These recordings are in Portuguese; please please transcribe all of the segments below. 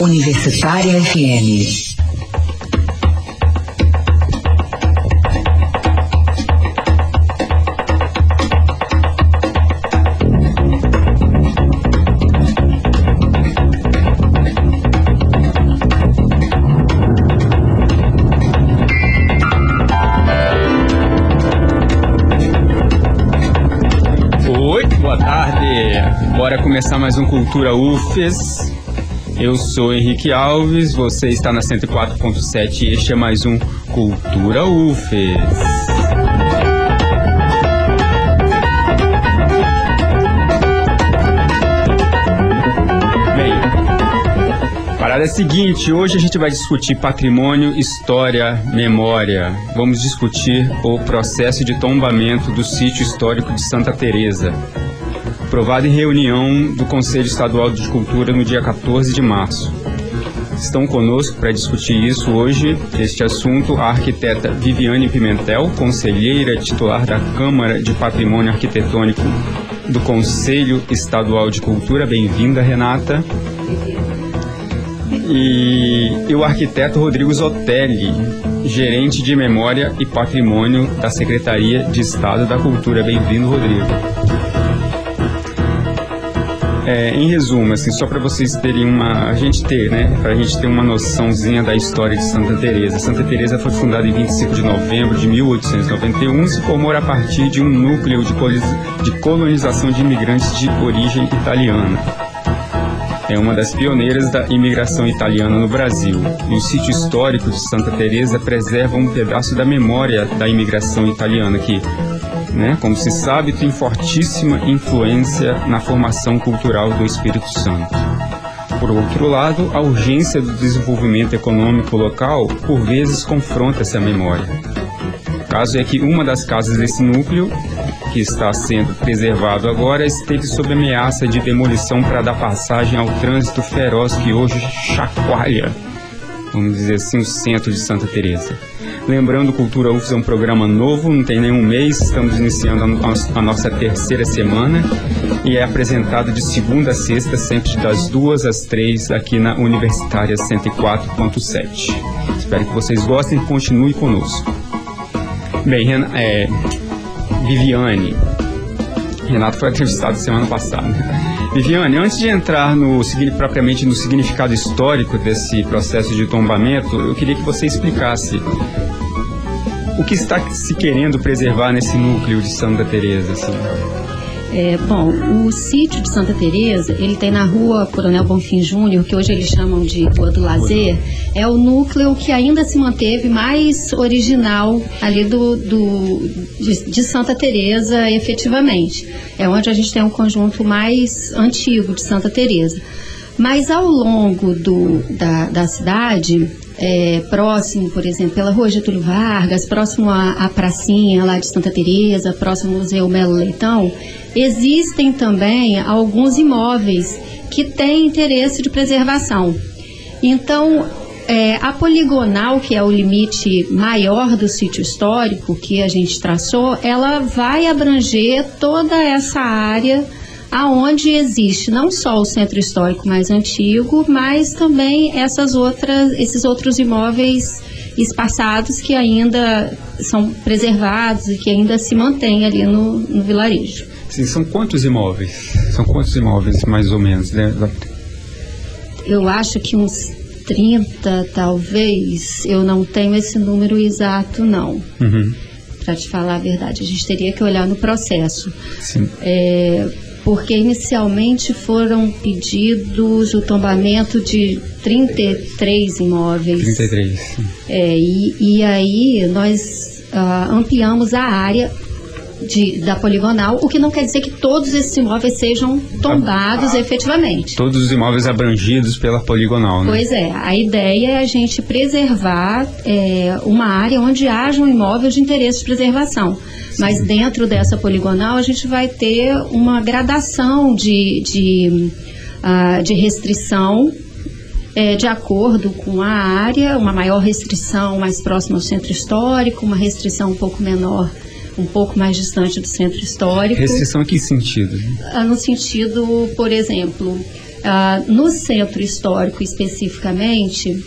Universitária FM. Oi, boa tarde. Bora começar mais um Cultura UFES. Eu sou Henrique Alves, você está na 104.7 e este é mais um Cultura UFES. Parada é a seguinte, hoje a gente vai discutir patrimônio, história, memória. Vamos discutir o processo de tombamento do sítio histórico de Santa Teresa, aprovado em reunião do Conselho Estadual de Cultura no dia 14 de março. Estão conosco para discutir isso hoje, este assunto, a arquiteta Viviane Pimentel, conselheira titular da Câmara de Patrimônio Arquitetônico do Conselho Estadual de Cultura. Bem-vinda, Renata e, e o arquiteto Rodrigo Zotelli, gerente de Memória e Patrimônio da Secretaria de Estado da Cultura. Bem-vindo, Rodrigo. É, em resumo, assim, só para vocês terem uma, a gente ter, né, para a gente ter uma noçãozinha da história de Santa Teresa. Santa Teresa foi fundada em 25 de novembro de 1891 e se formou a partir de um núcleo de colonização de imigrantes de origem italiana é uma das pioneiras da imigração italiana no Brasil. E o sítio histórico de Santa Teresa preserva um pedaço da memória da imigração italiana que, né, como se sabe, tem fortíssima influência na formação cultural do Espírito Santo. Por outro lado, a urgência do desenvolvimento econômico local por vezes confronta essa memória. O caso é que uma das casas desse núcleo que está sendo preservado agora, esteve sob ameaça de demolição para dar passagem ao trânsito feroz que hoje chacoalha, vamos dizer assim, o centro de Santa Teresa. Lembrando, Cultura UFS é um programa novo, não tem nenhum mês, estamos iniciando a, no- a nossa terceira semana e é apresentado de segunda a sexta, sempre das duas às três, aqui na Universitária 104.7. Espero que vocês gostem e continuem conosco. Bem, é, Viviane. Renato foi entrevistado semana passada. Viviane, antes de entrar no, propriamente no significado histórico desse processo de tombamento, eu queria que você explicasse o que está se querendo preservar nesse núcleo de Santa Teresa. Assim. É, bom, o sítio de Santa Teresa, ele tem na rua Coronel Bonfim Júnior, que hoje eles chamam de Rua do Lazer, é o núcleo que ainda se manteve mais original ali do, do de, de Santa Teresa, efetivamente. É onde a gente tem um conjunto mais antigo de Santa Teresa. Mas ao longo do, da, da cidade, é, próximo, por exemplo, pela Rua Getúlio Vargas, próximo à, à pracinha lá de Santa Teresa, próximo ao Museu Melo Leitão, existem também alguns imóveis que têm interesse de preservação. Então, é, a poligonal, que é o limite maior do sítio histórico que a gente traçou, ela vai abranger toda essa área aonde existe não só o centro histórico mais antigo, mas também essas outras, esses outros imóveis espaçados que ainda são preservados e que ainda se mantêm ali no, no vilarejo. Assim, são quantos imóveis? São quantos imóveis, mais ou menos? Né? Eu acho que uns 30, talvez. Eu não tenho esse número exato, não. Uhum. Para te falar a verdade, a gente teria que olhar no processo. Sim. É, porque inicialmente foram pedidos o tombamento de 33 imóveis. 33. sim. É, e, e aí nós ah, ampliamos a área de- da poligonal, o que não quer dizer que todos esses imóveis sejam tombados efetivamente. Todos os imóveis abrangidos pela poligonal, né? Pois é, a ideia é a gente preservar é, uma área onde haja um imóvel de interesse de preservação. Mas dentro dessa poligonal a gente vai ter uma gradação de, de, ah, de restrição é, de acordo com a área, uma maior restrição mais próxima ao centro histórico, uma restrição um pouco menor, um pouco mais distante do centro histórico. Restrição em que sentido? Ah, no sentido, por exemplo, Ah, no centro histórico especificamente,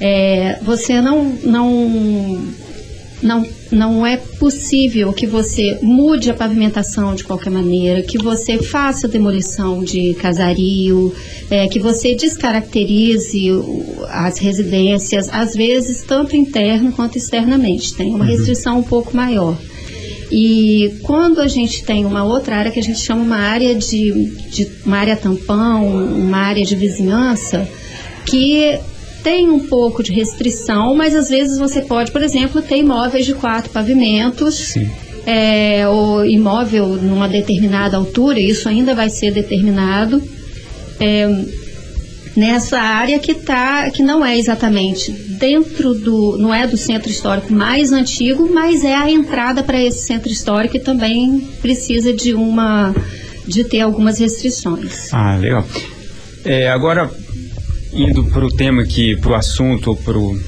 é, você não, não, não, não é possível que você mude a pavimentação de qualquer maneira, que você faça demolição de casario, é, que você descaracterize as residências, às vezes tanto interno quanto externamente. Tem uma uhum. restrição um pouco maior. E quando a gente tem uma outra área que a gente chama uma área de, de uma área tampão, uma área de vizinhança, que tem um pouco de restrição, mas às vezes você pode, por exemplo, ter imóveis de quatro pavimentos. É, o imóvel numa determinada altura, isso ainda vai ser determinado. É, nessa área que tá, que não é exatamente dentro do, não é do centro histórico mais antigo, mas é a entrada para esse centro histórico e também precisa de uma, de ter algumas restrições. Ah, legal. É, agora indo para o tema aqui, para o assunto, para o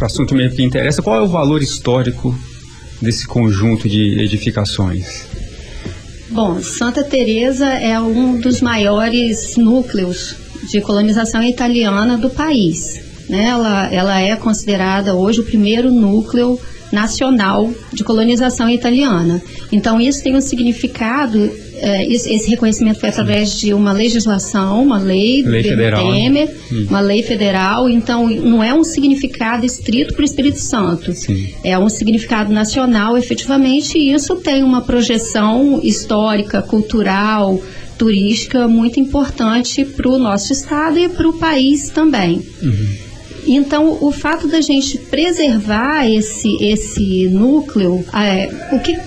assunto mesmo que interessa, qual é o valor histórico desse conjunto de edificações? Bom, Santa Teresa é um dos maiores núcleos de colonização italiana do país. Né? Ela, ela é considerada hoje o primeiro núcleo nacional de colonização italiana. Então, isso tem um significado, é, esse reconhecimento foi através de uma legislação, uma lei, lei federal, né? Temer, hum. uma lei federal, então não é um significado estrito para o Espírito Santo, Sim. é um significado nacional, efetivamente, e isso tem uma projeção histórica, cultural, turística muito importante para o nosso estado e para o país também. Uhum. Então, o fato da gente preservar esse, esse núcleo, é, o que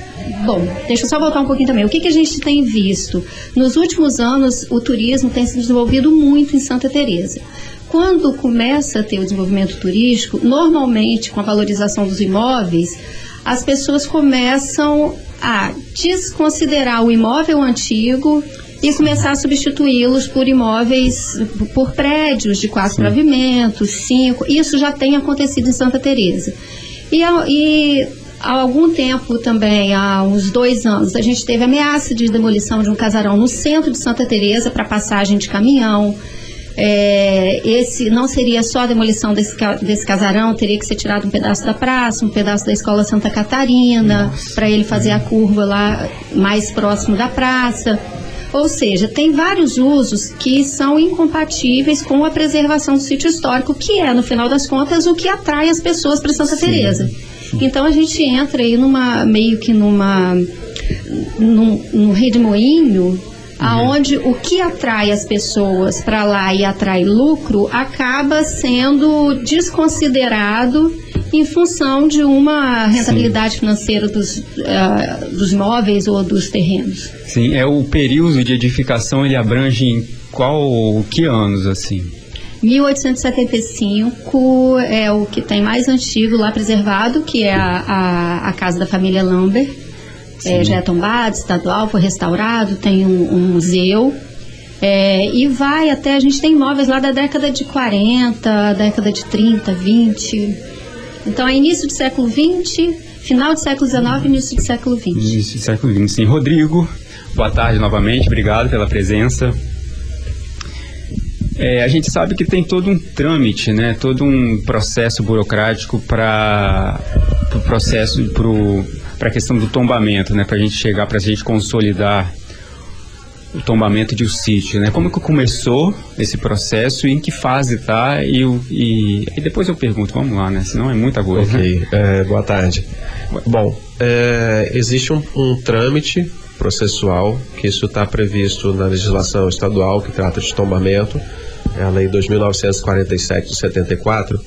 Bom, deixa eu só voltar um pouquinho também. O que, que a gente tem visto? Nos últimos anos, o turismo tem se desenvolvido muito em Santa Teresa. Quando começa a ter o desenvolvimento turístico, normalmente com a valorização dos imóveis, as pessoas começam a desconsiderar o imóvel antigo e começar a substituí-los por imóveis, por prédios de quatro pavimentos, cinco. Isso já tem acontecido em Santa Teresa. E, e há algum tempo também, há uns dois anos, a gente teve ameaça de demolição de um casarão no centro de Santa Teresa para passagem de caminhão. É, esse não seria só a demolição desse, desse casarão, teria que ser tirado um pedaço da praça, um pedaço da escola Santa Catarina, para ele fazer a curva lá mais próximo da praça. Ou seja, tem vários usos que são incompatíveis com a preservação do sítio histórico, que é, no final das contas, o que atrai as pessoas para Santa Sim. Teresa. Então a gente entra aí numa meio que numa num, num redemoinho aonde o que atrai as pessoas para lá e atrai lucro acaba sendo desconsiderado em função de uma rentabilidade Sim. financeira dos, uh, dos imóveis ou dos terrenos. Sim, é o período de edificação ele abrange em qual que anos assim? 1875 é o que tem mais antigo lá preservado, que é a, a, a casa da família Lambert. É, já é tombado, estadual, foi restaurado, tem um, um museu. É, e vai até, a gente tem imóveis lá da década de 40, década de 30, 20. Então é início do século 20, final do século 19 início do século 20. Início do século 20, sim. Rodrigo, boa tarde novamente, obrigado pela presença. É, a gente sabe que tem todo um trâmite, né, todo um processo burocrático para o pro processo, para a questão do tombamento, né, para a gente chegar, para a gente consolidar o tombamento de um sítio, né? Como que começou esse processo e em que fase está? E, e, e, depois eu pergunto, vamos lá, né? Senão é muita coisa. Ok, né? é, boa tarde. Bom, é, existe um, um trâmite processual, que isso está previsto na legislação estadual que trata de tombamento, é a Lei 2947 de 74,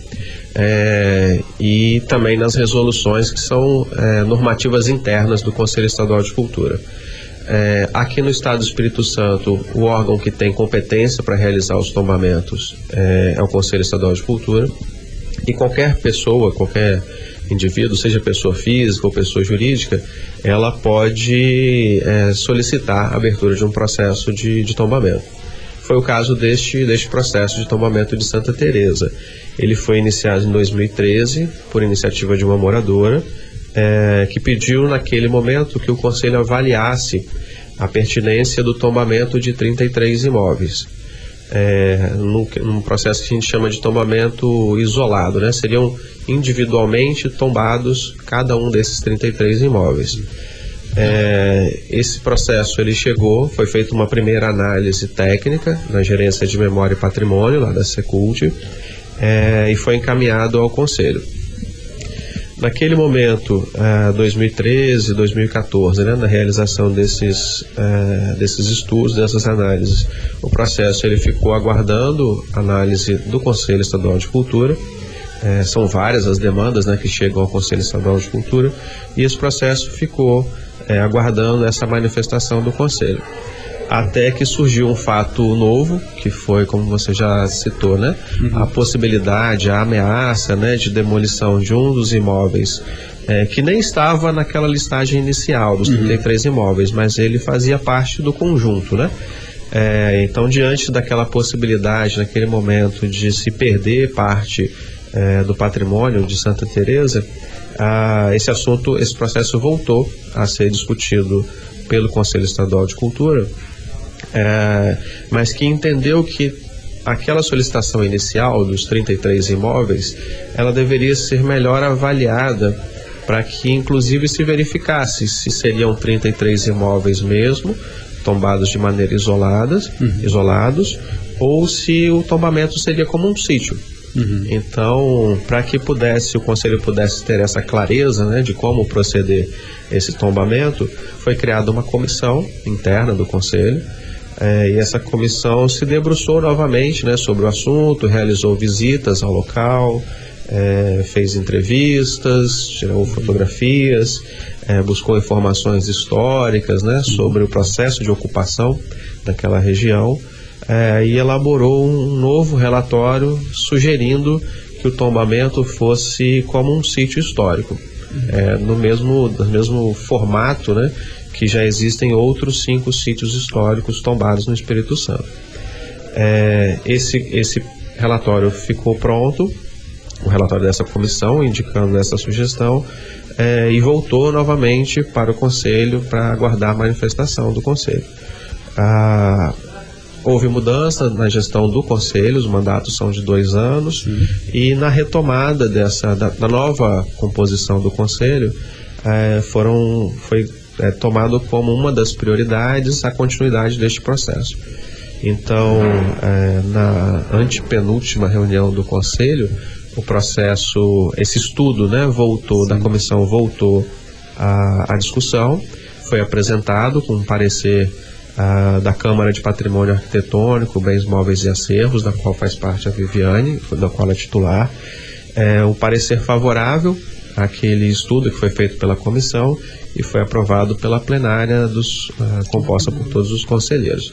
é, e também nas resoluções que são é, normativas internas do Conselho Estadual de Cultura. É, aqui no Estado do Espírito Santo, o órgão que tem competência para realizar os tombamentos é, é o Conselho Estadual de Cultura, e qualquer pessoa, qualquer indivíduo, seja pessoa física ou pessoa jurídica, ela pode é, solicitar a abertura de um processo de, de tombamento. Foi o caso deste, deste processo de tombamento de Santa Teresa. Ele foi iniciado em 2013 por iniciativa de uma moradora é, que pediu naquele momento que o conselho avaliasse a pertinência do tombamento de 33 imóveis. é, num, num, processo que a gente chama de tombamento isolado, né? Seriam individualmente tombados cada um desses 33 imóveis. É, esse processo ele chegou, foi feita uma primeira análise técnica na gerência de memória e patrimônio lá da Secult é, e foi encaminhado ao conselho. Naquele momento, uh, 2013, 2014, né, na realização desses, uh, desses estudos, dessas análises, o processo ele ficou aguardando análise do Conselho Estadual de Cultura. Uh, são várias as demandas né, que chegam ao Conselho Estadual de Cultura e esse processo ficou é, aguardando essa manifestação do Conselho. Até que surgiu um fato novo, que foi, como você já citou, né? Uhum. A possibilidade, a ameaça né, de demolição de um dos imóveis é, que nem estava naquela listagem inicial dos 33 uhum. imóveis, mas ele fazia parte do conjunto, né? É, então, diante daquela possibilidade, naquele momento, de se perder parte é, do patrimônio de Santa Teresa, ah, esse assunto, esse processo voltou a ser discutido pelo Conselho Estadual de Cultura, é, mas que entendeu que aquela solicitação inicial dos 33 imóveis, ela deveria ser melhor avaliada para que inclusive se verificasse se seriam 33 imóveis mesmo, tombados de maneira isolada, uhum. isolados, ou se o tombamento seria como um sítio. Uhum. Então, para que pudesse o conselho pudesse ter essa clareza, né, de como proceder esse tombamento, foi criada uma comissão interna do conselho. É, e essa comissão se debruçou novamente né, sobre o assunto, realizou visitas ao local, é, fez entrevistas, tirou fotografias, é, buscou informações históricas né, sobre o processo de ocupação daquela região é, e elaborou um novo relatório sugerindo que o tombamento fosse como um sítio histórico, é, no, mesmo, no mesmo formato né, que já existem outros cinco sítios históricos tombados no Espírito Santo. É, esse, esse relatório ficou pronto, o relatório dessa comissão indicando essa sugestão, é, e voltou novamente para o Conselho para aguardar a manifestação do Conselho. Ah, houve mudança na gestão do conselho, os mandatos são de dois anos, e na retomada dessa da, da nova composição do conselho, é, foram foi é, tomado como uma das prioridades a continuidade deste processo. Então, é, na antepenúltima reunião do conselho, o processo, esse estudo, né, voltou Sim. da comissão voltou à, à discussão, foi apresentado com um parecer ah, da Câmara de Patrimônio Arquitetônico, Bens Móveis e Acervos, da qual faz parte a Viviane, da qual é titular, é, um parecer favorável àquele estudo que foi feito pela comissão e foi aprovado pela plenária dos, ah, composta por todos os conselheiros.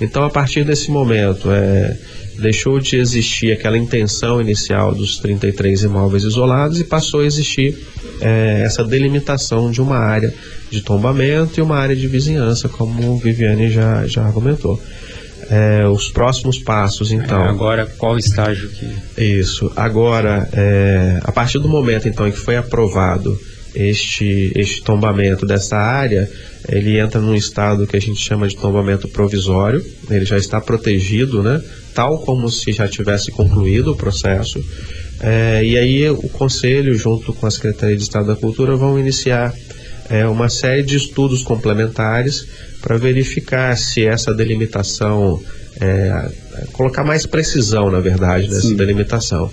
Então, a partir desse momento, é, deixou de existir aquela intenção inicial dos 33 imóveis isolados e passou a existir é, essa delimitação de uma área de tombamento e uma área de vizinhança, como Viviane já, já argumentou. É, os próximos passos, então. É, agora, qual estágio que. Isso. Agora, é, a partir do momento, então, em que foi aprovado este, este tombamento dessa área, ele entra num estado que a gente chama de tombamento provisório, ele já está protegido, né? Tal como se já tivesse concluído o processo. É, e aí o Conselho, junto com a Secretaria de Estado da Cultura, vão iniciar é, uma série de estudos complementares para verificar se essa delimitação, é, colocar mais precisão, na verdade, nessa Sim. delimitação.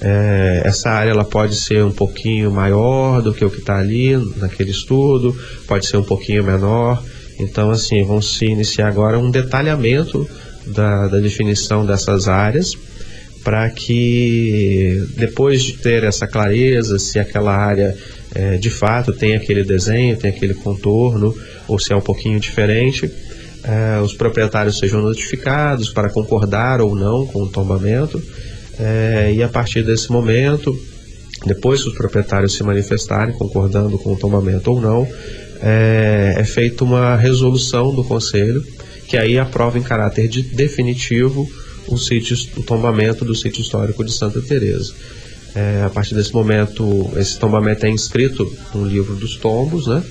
É, essa área ela pode ser um pouquinho maior do que o que está ali naquele estudo, pode ser um pouquinho menor. Então, assim, vão se iniciar agora um detalhamento da, da definição dessas áreas para que depois de ter essa clareza se aquela área é, de fato tem aquele desenho, tem aquele contorno, ou se é um pouquinho diferente, é, os proprietários sejam notificados para concordar ou não com o tombamento, é, e a partir desse momento, depois que os proprietários se manifestarem concordando com o tombamento ou não, é, é feita uma resolução do conselho que aí aprova em caráter de definitivo o, sítio, o tombamento do sítio histórico de Santa Teresa. É, a partir desse momento, esse tombamento é inscrito no livro dos tombos, né?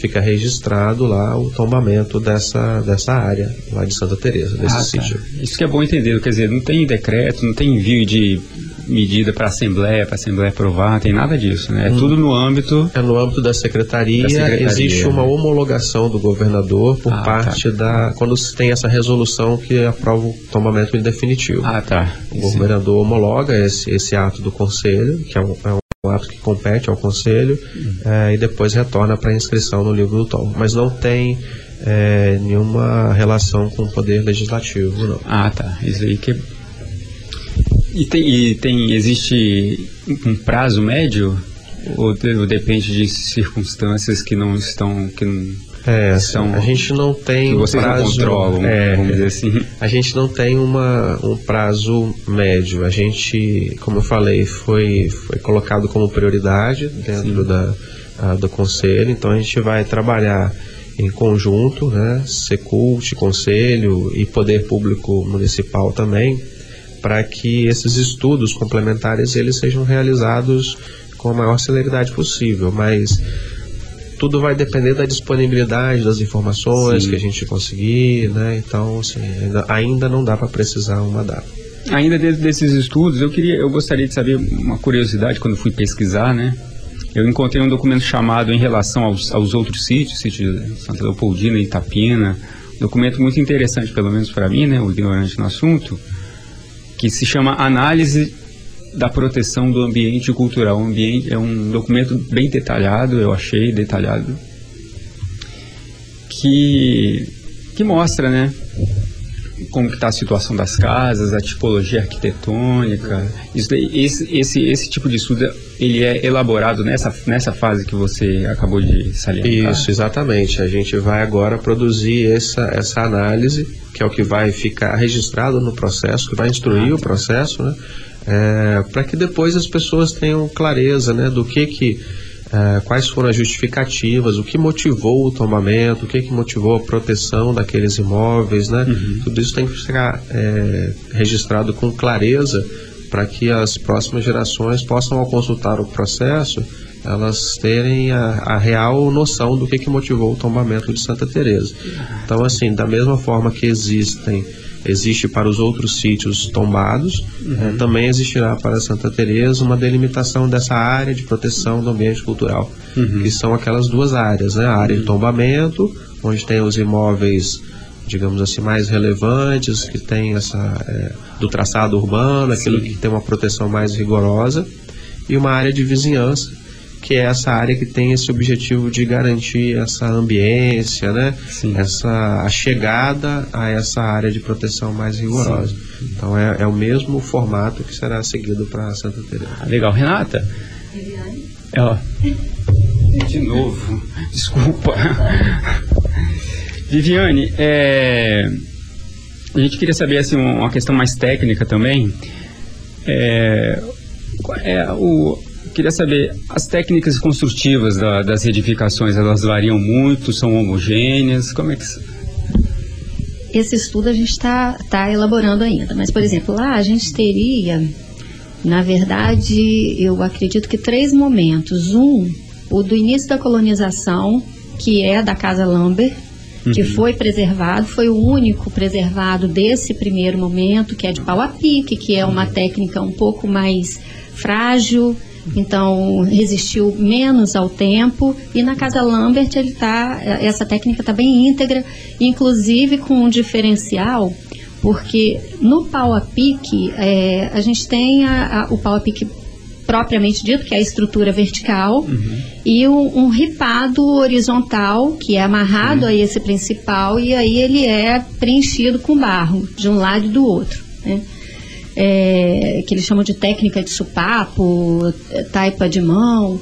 Fica registrado lá o tombamento dessa, dessa área lá de Santa Teresa, desse Ah, sítio. tá. Isso que é bom entender, quer dizer, não tem decreto, não tem envio de medida para a Assembleia, para a Assembleia aprovar, não tem nada disso, né? É tudo no âmbito. É no âmbito da secretaria, Da secretaria, existe uma né? homologação do governador por Ah, parte da. quando se tem essa resolução que aprova o tombamento em definitivo. Ah, tá. O governador homologa esse, esse ato do conselho, que é um, é um ato que compete ao conselho, eh, e depois retorna para inscrição no livro do tom. Mas não tem eh, nenhuma relação com o poder legislativo, não. Ah, tá. Isso aí que. E tem, e tem existe um prazo médio ou, ou depende de circunstâncias que não estão que não, É, São- a gente não tem um vocês prazo, não controlam, é, vamos dizer assim. A gente não tem uma, um prazo médio. A gente, como eu falei, foi, foi colocado como prioridade dentro da, ah, do conselho. Então a gente vai trabalhar em conjunto, né? Secult, conselho e poder público municipal também, para que esses estudos complementares eles sejam realizados com a maior celeridade possível. Mas tudo vai depender da disponibilidade das informações Sim. que a gente conseguir, né? Então, assim, ainda, ainda não dá para precisar uma data. Ainda dentro desses estudos, eu queria, eu gostaria de saber uma curiosidade quando fui pesquisar, né? Eu encontrei um documento chamado em relação aos, aos outros sítios, sítio de Santa Leopoldina e Itapina, documento muito interessante, pelo menos para mim, né, o ignorante no assunto, que se chama Análise da Proteção do Ambiente Cultural. O ambiente é um documento bem detalhado, eu achei detalhado, que que mostra, né, como está a situação das casas, a tipologia arquitetônica. Daí, esse, esse, esse tipo de estudo ele é elaborado nessa, nessa fase que você acabou de salientar. Isso, exatamente. A gente vai agora produzir essa, essa análise, que é o que vai ficar registrado no processo, que vai instruir o processo, né? Para que depois as pessoas tenham clareza né, do que que eh, quais foram as justificativas, o que motivou o tombamento, o que, que motivou a proteção daqueles imóveis, né? Tudo isso tem que ficar eh, registrado com clareza para que as próximas gerações possam, ao consultar o processo, elas terem a, a real noção do que, que motivou o tombamento de Santa Teresa. Então, assim, da mesma forma que existem existe para os outros sítios tombados, eh, também existirá para Santa Teresa uma delimitação dessa área de proteção do ambiente cultural, que são aquelas duas áreas, né? A área de tombamento, onde tem os imóveis, digamos assim, mais relevantes, que tem essa eh, do traçado urbano, aquilo que tem uma proteção mais rigorosa, e uma área de vizinhança, que é essa área que tem esse objetivo de garantir essa ambiência, né? Sim. Essa a chegada a essa área de proteção mais rigorosa. Então é, é o mesmo formato que será seguido para Santa Teresa. Ah, legal, Renata. É, ó. De novo, desculpa. Viviane, é, a gente queria saber assim, uma questão mais técnica também. É, qual é o, queria saber, as técnicas construtivas da- das edificações, elas variam muito, são homogêneas? Como é que... Esse estudo a gente está tá elaborando ainda, mas, por exemplo, lá a gente teria, na verdade, eu acredito que três momentos. Um, o do início da colonização, que é da Casa Lambert, que foi preservado, foi o único preservado desse primeiro momento, que é de pau a pique, que é uma técnica um pouco mais frágil, então resistiu menos ao tempo. E na Casa Lambert ele tá, essa técnica está bem íntegra, inclusive com um diferencial, porque no pau a pique é, a gente tem a- a- o pau a pique propriamente dito, que é a estrutura vertical, e um, um ripado horizontal, que é amarrado a esse principal, e aí ele é preenchido com barro, de um lado e do outro. Né? É, que eles chamam de técnica de supapo, eh, taipa de mão.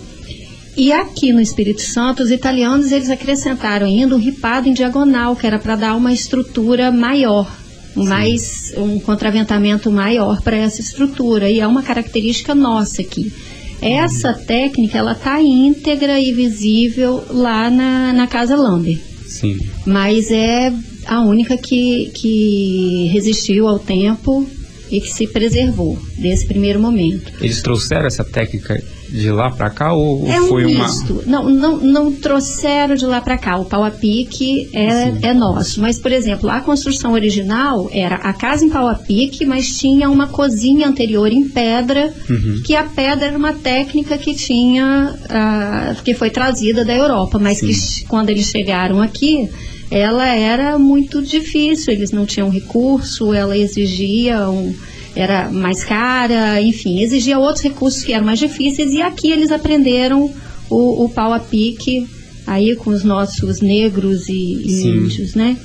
E aqui no Espírito Santo, os italianos eles acrescentaram ainda um ripado em diagonal, que era para dar uma estrutura maior, um mais um contraventamento maior para essa estrutura. E é uma característica nossa aqui. Essa técnica ela está íntegra e visível lá na, na Casa Lambert, Sim. mas é a única que, que resistiu ao tempo e que se preservou desse primeiro momento. Eles trouxeram essa técnica de lá para cá ou é foi um uma misto. Não, não, não trouxeram de lá para cá. O pau a pique é, é nosso. Mas, por exemplo, a construção original era a casa em pau a pique, mas tinha uma cozinha anterior em pedra, Uhum. que a pedra era uma técnica que tinha, ah, que foi trazida da Europa, mas que ch- quando eles chegaram aqui, ela era muito difícil, eles não tinham recurso, ela exigia um, era mais cara, enfim, exigia outros recursos que eram mais difíceis e aqui eles aprenderam o, o pau a pique aí com os nossos negros e, e índios, né?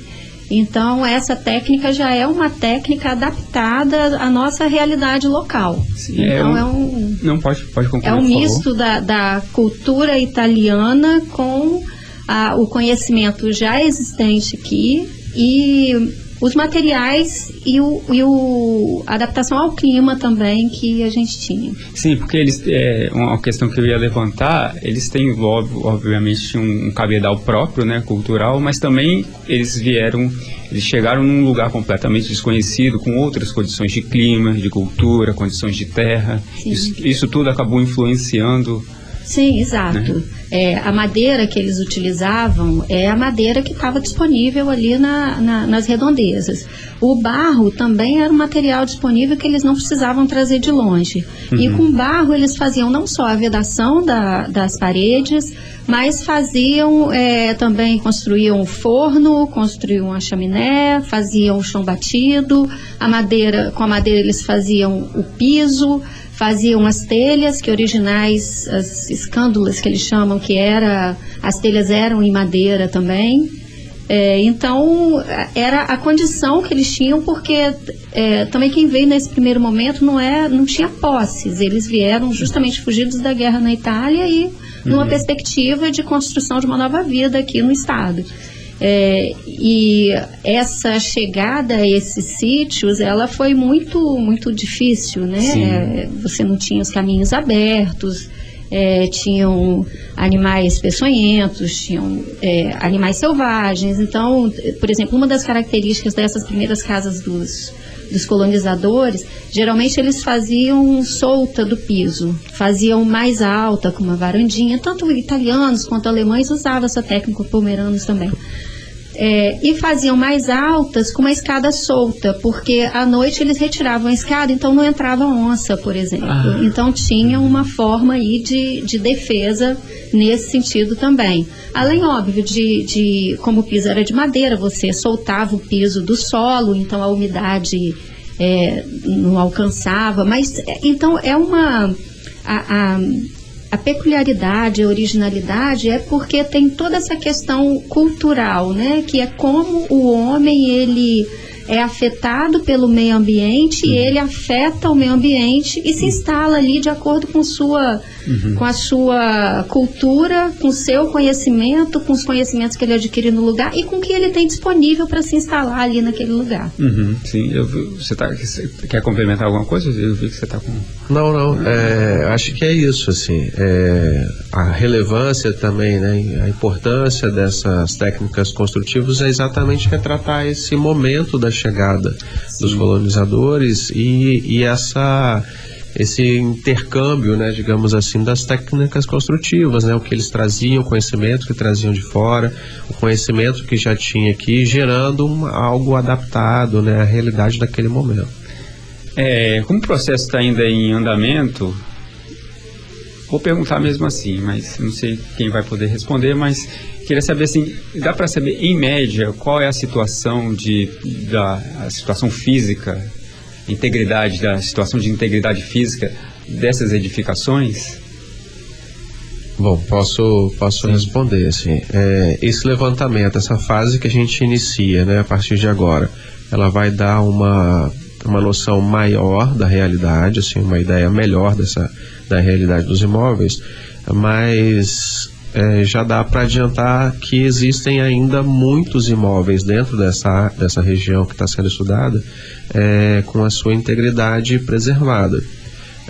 Então essa técnica já é uma técnica adaptada à nossa realidade local. Sim, é então um- é um Não pode pode concluir. é um misto da, da cultura italiana com a- o conhecimento já existente aqui e os materiais e, o, e o- a adaptação ao clima também que a gente tinha. Sim, porque eles é uma questão que eu ia levantar, eles têm ob- obviamente um, um cabedal próprio, né, cultural, mas também eles vieram, eles chegaram num lugar completamente desconhecido, com outras condições de clima, de cultura, condições de terra. Isso, isso tudo acabou influenciando. Sim, exato. É, a madeira que eles utilizavam é a madeira que estava disponível ali na- na- nas redondezas. O barro também era um material disponível que eles não precisavam trazer de longe. E com barro eles faziam não só a vedação da- das paredes, mas faziam é, também construíam o forno, construíam a chaminé, faziam o chão batido, a madeira, com a madeira eles faziam o piso, faziam as telhas, que originais, as escândulas que eles chamam, que era, as telhas eram em madeira também. É, então, era a condição que eles tinham, porque é, também quem veio nesse primeiro momento não, é, não tinha posses, eles vieram justamente fugidos da guerra na Itália e numa perspectiva de construção de uma nova vida aqui no estado. É, e essa chegada a esses sítios, ela foi muito, muito difícil, né? É, você não tinha os caminhos abertos, é, tinham animais peçonhentos, tinham é, animais selvagens. Então, por exemplo, uma das características dessas primeiras casas dos, dos colonizadores, geralmente eles faziam solta do piso, faziam mais alta, com uma varandinha. Tanto italianos quanto alemães usavam essa técnica, pomeranos também. É, e faziam mais altas com uma escada solta, porque à noite eles retiravam a escada, então não entrava onça, por exemplo. Ah. Então tinha uma forma aí de, de defesa nesse sentido também. Além, óbvio, de, de como o piso era de madeira, você soltava o piso do solo, então a umidade é, não alcançava. Mas é, então é uma. a- a- a peculiaridade, a originalidade é porque tem toda essa questão cultural, né? Que é como o homem ele é afetado pelo meio ambiente e ele afeta o meio ambiente e se instala ali de acordo com sua com a sua cultura, com o seu conhecimento, com os conhecimentos que ele adquire no lugar e com o que ele tem disponível para se instalar ali naquele lugar. Uhum, sim, eu vi- você, tá, você quer complementar alguma coisa? Eu vi que você está com. Não, não. é, acho que é isso, assim. é, a relevância também, né? A importância dessas técnicas construtivas é exatamente retratar esse momento da chegada dos colonizadores e, e essa esse intercâmbio, né, digamos assim, das técnicas construtivas, né, o que eles traziam, o conhecimento que traziam de fora, o conhecimento que já tinha aqui, gerando um- algo adaptado, né, à realidade daquele momento. É, como o processo está ainda em andamento, vou perguntar mesmo assim, mas não sei quem vai poder responder, mas queria saber assim, dá para saber em média qual é a situação de da a situação física, integridade da situação de integridade física dessas edificações? Bom, posso, posso responder, assim. É, esse levantamento, essa fase que a gente inicia, né, a partir de agora, ela vai dar uma, uma noção maior da realidade, assim, uma ideia melhor dessa, da realidade dos imóveis, mas é, já dá para adiantar que existem ainda muitos imóveis dentro dessa, dessa região que está sendo estudada é, com a sua integridade preservada.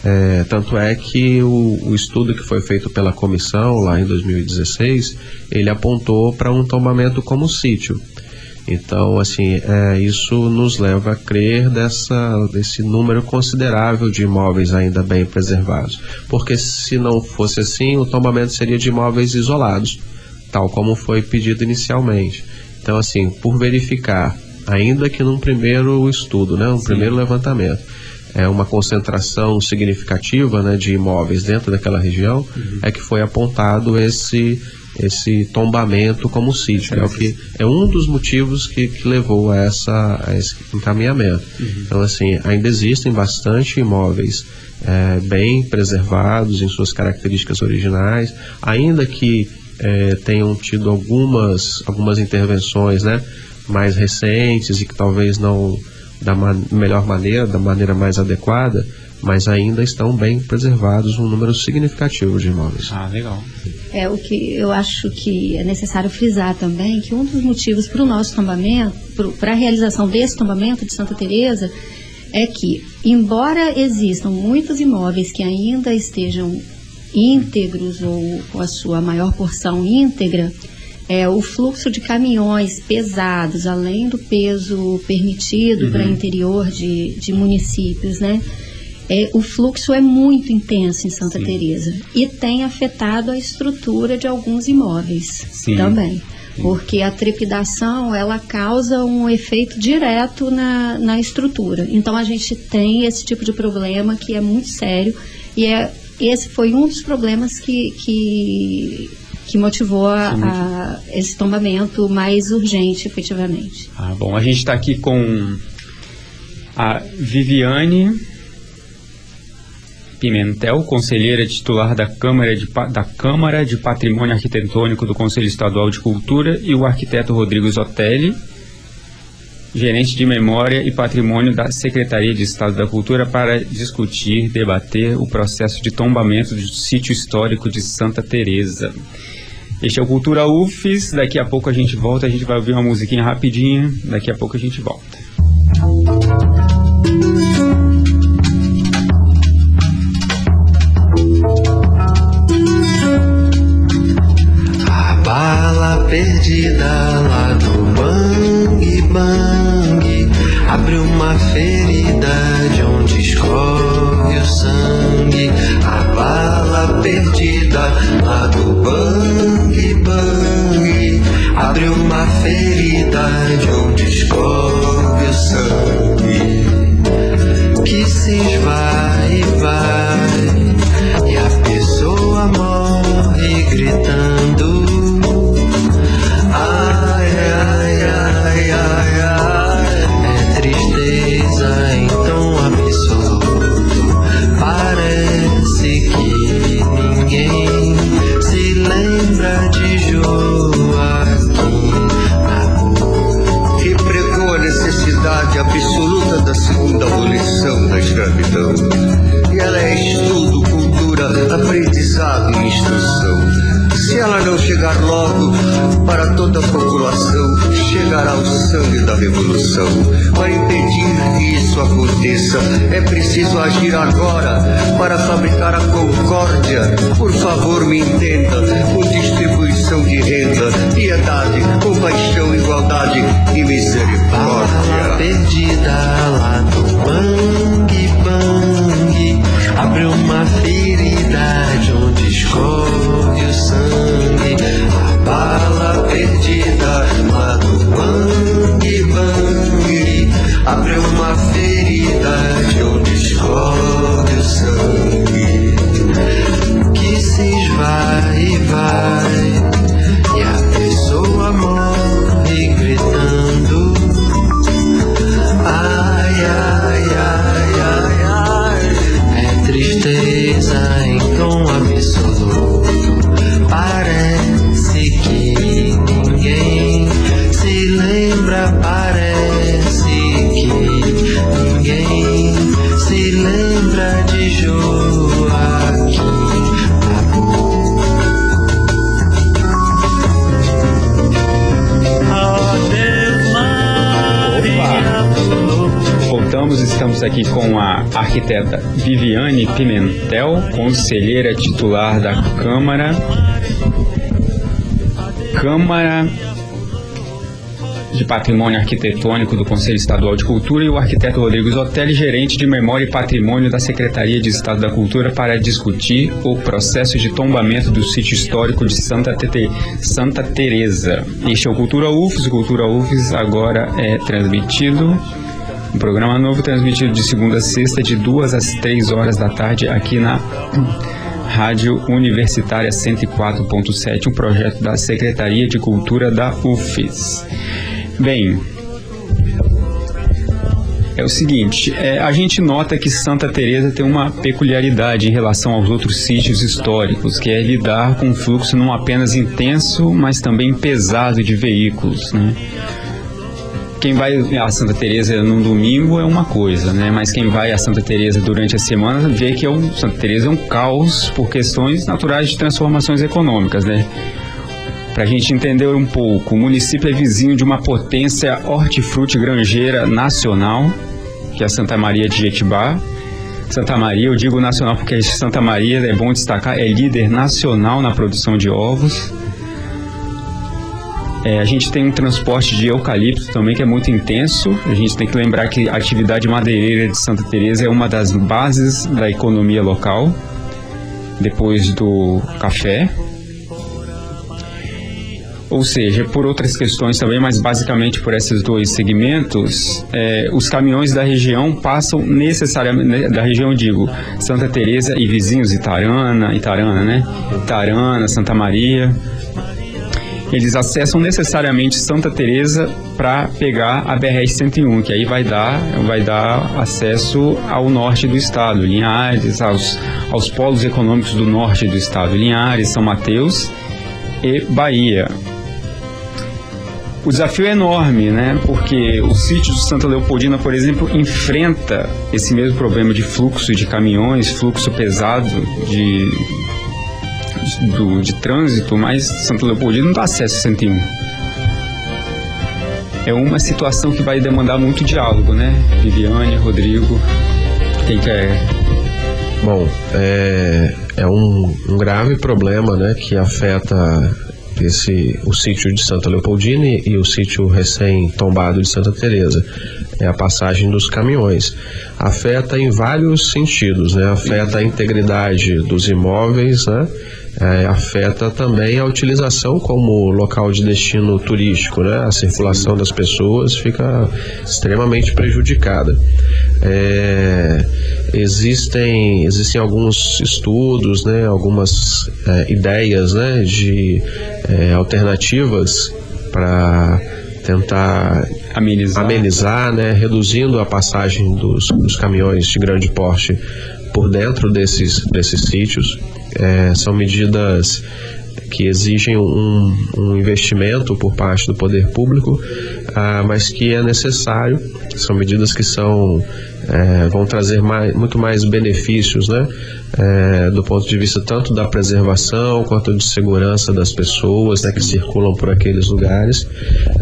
É, tanto é que o, o estudo que foi feito pela comissão lá em 2016, ele apontou para um tombamento como sítio. Então, assim, é, isso nos leva a crer dessa, desse número considerável de imóveis ainda bem preservados. Porque se não fosse assim, o tombamento seria de imóveis isolados, tal como foi pedido inicialmente. Então, assim, por verificar, ainda que num primeiro estudo, né, um Sim. primeiro levantamento, é uma concentração significativa né, de imóveis dentro daquela região, uhum. é que foi apontado esse esse tombamento como sítio. É, o que, é um dos motivos que, que levou a, essa, a esse encaminhamento. Uhum. Então, assim, ainda existem bastante imóveis é, bem preservados em suas características originais, ainda que é, tenham tido algumas, algumas intervenções né, mais recentes e que talvez não da melhor maneira, da maneira mais adequada, mas ainda estão bem preservados um número significativo de imóveis. Ah, legal. É o que eu acho que é necessário frisar também que um dos motivos para o nosso tombamento, para a realização desse tombamento de Santa Teresa, é que, embora existam muitos imóveis que ainda estejam íntegros ou com a sua maior porção íntegra, é, o fluxo de caminhões pesados, além do peso permitido uhum. para interior de, de municípios, né? É, o fluxo é muito intenso em Santa Sim. Teresa e tem afetado a estrutura de alguns imóveis Sim. também porque a trepidação ela causa um efeito direto na, na estrutura. Então a gente tem esse tipo de problema que é muito sério e é, esse foi um dos problemas que, que, que motivou a, a esse tombamento mais urgente, efetivamente. Ah, bom, a gente está aqui com a Viviane Pimentel, conselheira titular da Câmara, de, da Câmara de Patrimônio Arquitetônico do Conselho Estadual de Cultura, e o arquiteto Rodrigo Zotelli, gerente de Memória e Patrimônio da Secretaria de Estado da Cultura, para discutir, debater o processo de tombamento do sítio histórico de Santa Teresa. Este é o Cultura UFES, daqui a pouco a gente volta, a gente vai ouvir uma musiquinha rapidinha, daqui a pouco a gente volta. perdida lá bang abre uma ferida de onde escorre o sangue. A bala perdida lá do bang bang abre uma ferida toda a população, chegará o sangue da revolução. Para impedir que isso aconteça, é preciso agir agora para fabricar a concórdia. Por favor, me entenda, com distribuição de renda, piedade, compaixão, igualdade e misericórdia. perdida lá no bang bang, abre uma ferida de onde escorre o sangue, a bala perdida lá do bang bang, abre uma ferida de onde escorre lembra, parece que ninguém se lembra de Joaquim. Voltamos, estamos aqui com a arquiteta Viviane Pimentel, conselheira titular da Câmara Câmara de Patrimônio Arquitetônico do Conselho Estadual de Cultura, e o arquiteto Rodrigo Zotelli, gerente de Memória e Patrimônio da Secretaria de Estado da Cultura, para discutir o processo de tombamento do sítio histórico de Santa, Tete, Santa. Este é o Cultura UFES. O Cultura UFES agora é transmitido um programa novo transmitido de segunda a sexta, de duas às três horas da tarde, aqui na Rádio Universitária 104.7, um projeto da Secretaria de Cultura da UFES. Bem, é o seguinte, é, a gente nota que Santa Teresa tem uma peculiaridade em relação aos outros sítios históricos, que é lidar com um fluxo não apenas intenso, mas também pesado de veículos, né? quem vai a Santa Teresa num domingo é uma coisa, né? Mas quem vai a Santa Teresa durante a semana vê que é um, Santa Teresa é um caos por questões naturais de transformações econômicas, né? Para a gente entender um pouco, o município é vizinho de uma potência hortifruti granjeira nacional, que é Santa Maria de Jetibá. Santa Maria, eu digo nacional porque Santa Maria, é bom destacar, é líder nacional na produção de ovos. É, a gente tem um transporte de eucalipto também que é muito intenso. A gente tem que lembrar que a atividade madeireira de Santa Teresa é uma das bases da economia local, depois do café. Ou seja, por outras questões também, mas basicamente por esses dois segmentos, é, os caminhões da região passam necessariamente, né, da região digo, Santa Teresa e vizinhos, Itarana, Itarana, né? Itarana, Santa Maria, eles acessam necessariamente Santa Teresa para pegar a BR 101, que aí vai dar, vai dar acesso ao norte do estado, Linhares, aos, aos polos econômicos do norte do estado, Linhares, São Mateus e Bahia. O desafio é enorme, né? Porque o sítio de Santa Leopoldina, por exemplo, enfrenta esse mesmo problema de fluxo de caminhões, fluxo pesado de do, de trânsito, mas Santo Leopoldino não dá acesso a 101. É uma situação que vai demandar muito diálogo, né? Viviane, Rodrigo, quem quer? Bom, é, é um, um grave problema, né, que afeta esse o sítio de Santa Leopoldina e o sítio recém-tombado de Santa Teresa. É a passagem dos caminhões. Afeta em vários sentidos né? Afeta a integridade dos imóveis né é, afeta também a utilização como local de destino turístico, né? A circulação das pessoas fica extremamente prejudicada. É, existem, existem alguns estudos, né? Algumas é, ideias, né? De é, alternativas para tentar amenizar, amenizar né? Reduzindo a passagem dos, dos caminhões de grande porte por dentro desses, desses sítios. É, são medidas que exigem um, um, investimento por parte do poder público, ah, mas que é necessário. São medidas que são é, vão trazer mais, muito mais benefícios, né, é, do ponto de vista tanto da preservação quanto de segurança das pessoas, né, que circulam por aqueles lugares.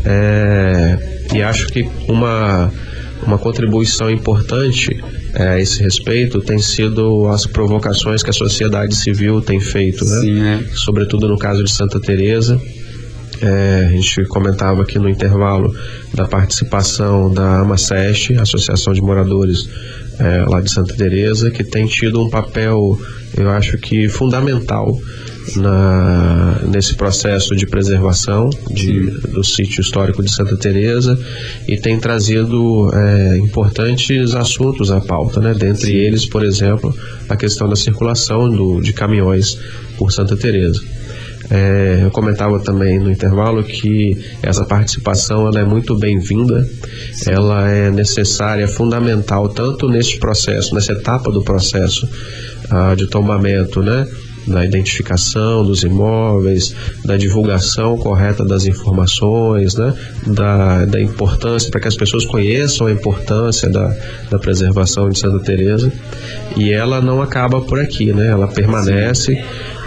É, e acho que uma uma contribuição importante a esse respeito tem sido as provocações que a sociedade civil tem feito, né? Sim, é. Sobretudo no caso de Santa Teresa. É, a gente comentava aqui no intervalo da participação da AMACEST, Associação de Moradores é, lá de Santa Teresa, que tem tido um papel, eu acho que fundamental na, nesse processo de preservação de, do sítio histórico de Santa Teresa e tem trazido é, importantes assuntos à pauta, né? dentre Sim. eles, por exemplo, a questão da circulação do, de caminhões por Santa Teresa. É, eu comentava também no intervalo que essa participação ela é muito bem-vinda, ela é necessária, fundamental tanto nesse processo, nessa etapa do processo ah, de tombamento, né? Da identificação dos imóveis, da divulgação correta das informações, né? da, da importância, para que as pessoas conheçam a importância da, da preservação de Santa Teresa e ela não acaba por aqui, né? ela permanece.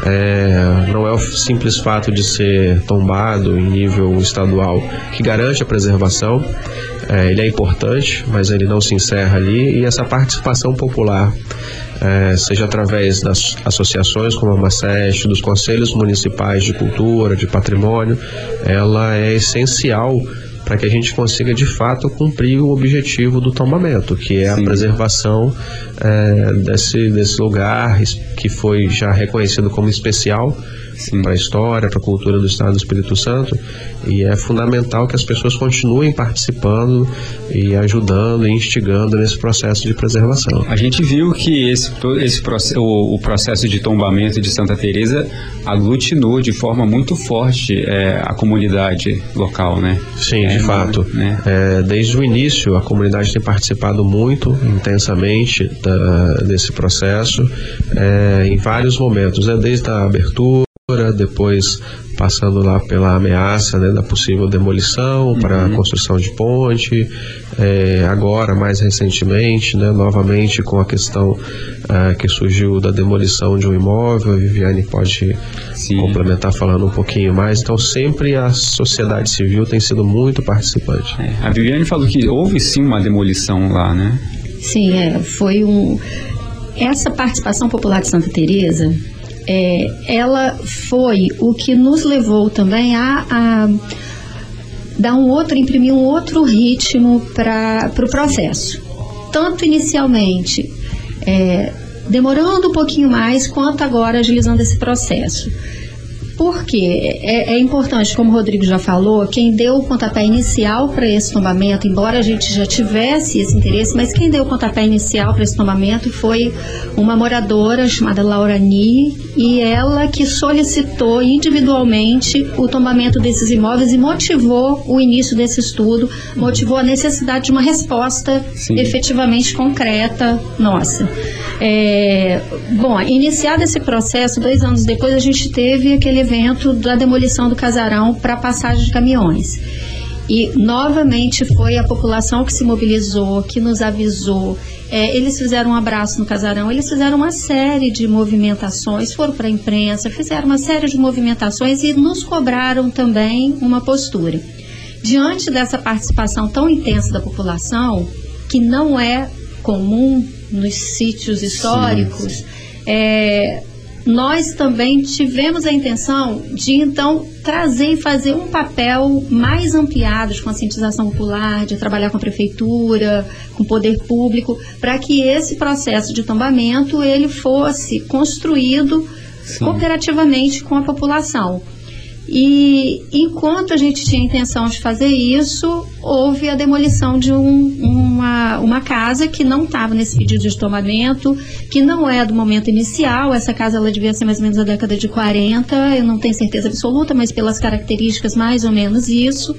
É, não é o simples fato de ser tombado em nível estadual que garante a preservação, é, ele é importante, mas ele não se encerra ali e essa participação popular é, seja através das associações como a Maceste, dos conselhos municipais de cultura, de patrimônio, ela é essencial para que a gente consiga de fato cumprir o objetivo do tombamento, que é Sim. a preservação é, desse, desse lugar que foi já reconhecido como especial para a história, para a cultura do Estado do Espírito Santo. E é fundamental que as pessoas continuem participando e ajudando e instigando nesse processo de preservação. A gente viu que esse, esse o, o processo de tombamento de Santa Teresa aglutinou de forma muito forte é, a comunidade local, né? Sim, é, de fato. Né? É, desde o início, a comunidade tem participado muito intensamente da, desse processo é, em vários momentos, né? desde a abertura depois passando lá pela ameaça né, da possível demolição uhum. para a construção de ponte, é, agora mais recentemente, né, novamente com a questão é, que surgiu da demolição de um imóvel, a Viviane pode Sim. complementar falando um pouquinho mais, então sempre a sociedade civil tem sido muito participante. É, a Viviane falou que houve sim uma demolição lá, né? Sim, é, foi um... Essa participação popular de Santa Teresa é, ela foi o que nos levou também a, a dar um outro, imprimir um outro ritmo para o pro processo. Tanto inicialmente, é, demorando um pouquinho mais, quanto agora agilizando esse processo. Porque é, é, importante, como o Rodrigo já falou, quem deu o pontapé inicial para esse tombamento, embora a gente já tivesse esse interesse, mas quem deu o pontapé inicial para esse tombamento foi uma moradora chamada Laura Ni, e ela que solicitou individualmente o tombamento desses imóveis e motivou o início desse estudo, motivou a necessidade de uma resposta Sim. efetivamente concreta nossa. É, bom, iniciado esse processo, dois anos depois, a gente teve aquele evento da demolição do casarão para passagem de caminhões. E novamente foi a população que se mobilizou, que nos avisou. É, eles fizeram um abraço no casarão, eles fizeram uma série de movimentações, foram para a imprensa, fizeram uma série de movimentações e nos cobraram também uma postura. Diante dessa participação tão intensa da população, que não é comum nos sítios históricos, é, nós também tivemos a intenção de então trazer e fazer um papel mais ampliado de conscientização popular, de trabalhar com a prefeitura, com o poder público, para que esse processo de tombamento ele fosse construído Sim. cooperativamente com a população. E enquanto a gente tinha intenção de fazer isso, houve a demolição de um, uma, uma casa que não estava nesse pedido de tombamento, que não é do momento inicial. Essa casa ela devia ser mais ou menos da década de 40, eu não tenho certeza absoluta, mas pelas características, mais ou menos isso.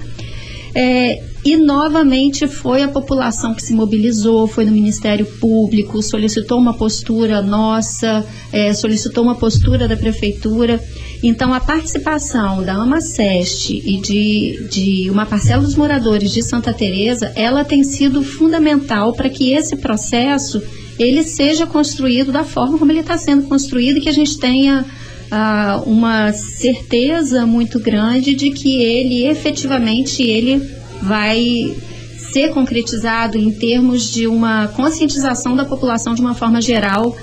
É, e novamente foi a população que se mobilizou, foi no Ministério Público, solicitou uma postura nossa, é, solicitou uma postura da Prefeitura. Então, a participação da AMACEST e de, de uma parcela dos moradores de Santa Teresa, ela tem sido fundamental para que esse processo ele seja construído da forma como ele está sendo construído e que a gente tenha ah, uma certeza muito grande de que ele efetivamente ele vai ser concretizado em termos de uma conscientização da população de uma forma geral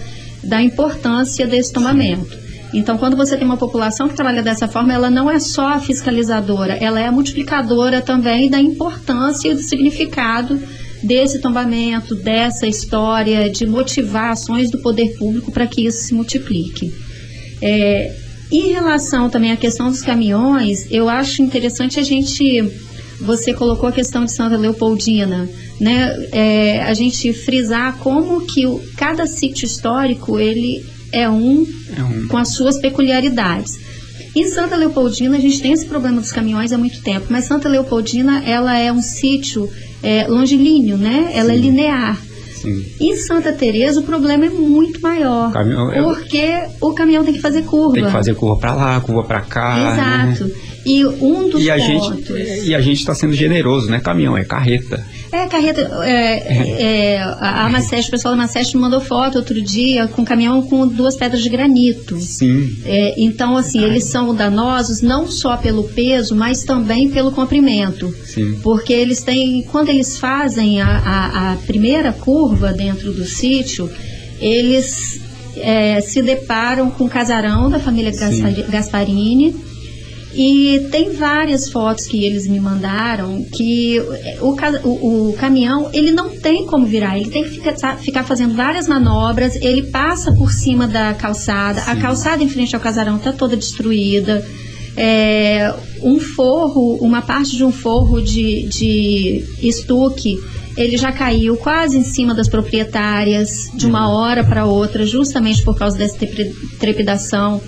da importância desse tombamento. Então, quando você tem uma população que trabalha dessa forma, ela não é só a fiscalizadora, ela é a multiplicadora também da importância e do significado desse tombamento, dessa história, de motivar ações do poder público para que isso se multiplique. É, em relação também à questão dos caminhões, eu acho interessante a gente. Você colocou a questão de Santa Leopoldina, né? É, a gente frisar como que o, cada sítio histórico ele é um, é um com as suas peculiaridades. Em Santa Leopoldina a gente tem esse problema dos caminhões há muito tempo, mas Santa Leopoldina ela é um sítio é, longilíneo, né? Ela é Sim. é linear. Sim. Em Santa Teresa o problema é muito maior, caminhão, porque é... o caminhão tem que fazer curva. Tem que fazer curva para lá, curva para cá. Exato. Né? E um dos e a pontos... Gente, e a gente está sendo generoso, né? Caminhão, é carreta. É, carreta. É, é, a Amaceste, o pessoal da Amaceste mandou foto outro dia com um caminhão com duas pedras de granito. Sim. É, então, assim, eles são danosos não só pelo peso, mas também pelo comprimento. Sim. Porque eles têm. Quando eles fazem a, a, a primeira curva dentro do sítio, eles é, se deparam com o casarão da família Sim. Gasparini E tem várias fotos que eles me mandaram que o, o, o, caminhão ele não tem como virar, ele tem que ficar, ficar fazendo várias manobras, ele passa por cima da calçada, Sim. a calçada em frente ao casarão está toda destruída. É, um forro, uma parte de um forro de, de estuque, ele já caiu quase em cima das proprietárias de uma uhum. hora para outra, justamente por causa dessa trepidação.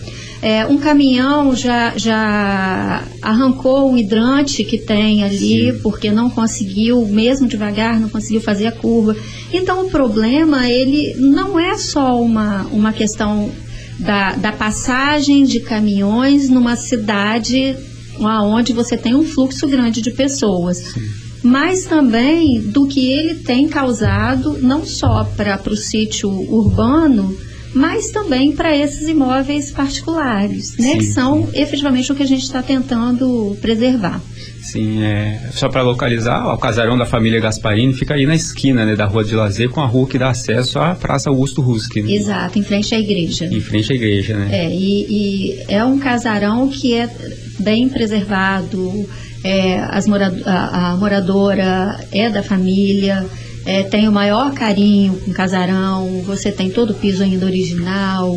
É, um caminhão já, já arrancou um hidrante que tem ali, Sim. porque não conseguiu, mesmo devagar, não conseguiu fazer a curva. Então o problema, ele não é só uma, uma questão da, da passagem de caminhões numa cidade onde você tem um fluxo grande de pessoas. Sim. Mas também do que ele tem causado, não só para o sítio urbano, mas também para esses imóveis particulares, né, que são efetivamente o que a gente está tentando preservar. Sim, é, só para localizar, o casarão da família Gasparini fica aí na esquina né, da Rua de Lazer, com a rua que dá acesso à Praça Augusto Ruski. Né? Exato, em frente à igreja. Em frente à igreja, né? É, e, e é um casarão que é bem preservado, é, as morado a, a moradora é da família, é, tem o maior carinho com o casarão, você tem todo o piso ainda original.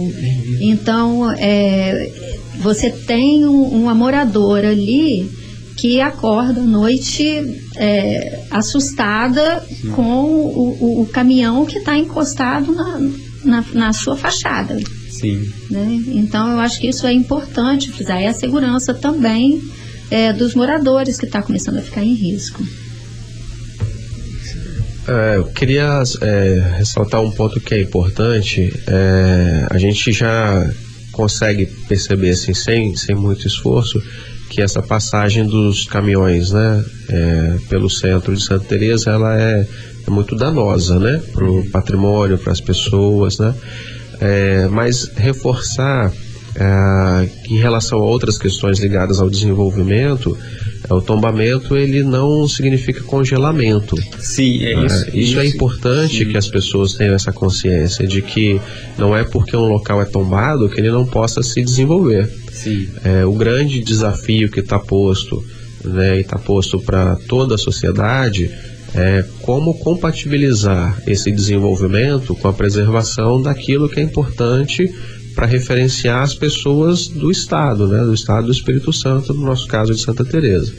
Então, é, você tem um, uma moradora ali que acorda à noite é, assustada Sim. com o, o, o, caminhão que está encostado na, na, na, sua fachada. Sim. Né? Então, eu acho que isso é importante frisar. E a segurança também é, dos moradores que está começando a ficar em risco. É, eu queria é, ressaltar um ponto que é importante. É, a gente já consegue perceber, assim, sem, sem muito esforço, que essa passagem dos caminhões, né, é, pelo centro de Santa Teresa, ela é, é muito danosa, né, para o patrimônio, para as pessoas, né. É, mas reforçar em relação a outras questões ligadas ao desenvolvimento, o tombamento ele não significa congelamento. Sim, é isso. É, isso, é importante sim. que as pessoas tenham essa consciência de que não é porque um local é tombado que ele não possa se desenvolver. Sim. É, o grande desafio que está posto, né, e está posto para toda a sociedade é como compatibilizar esse desenvolvimento com a preservação daquilo que é importante para referenciar as pessoas do estado, né, do estado do Espírito Santo, no nosso caso de Santa Teresa.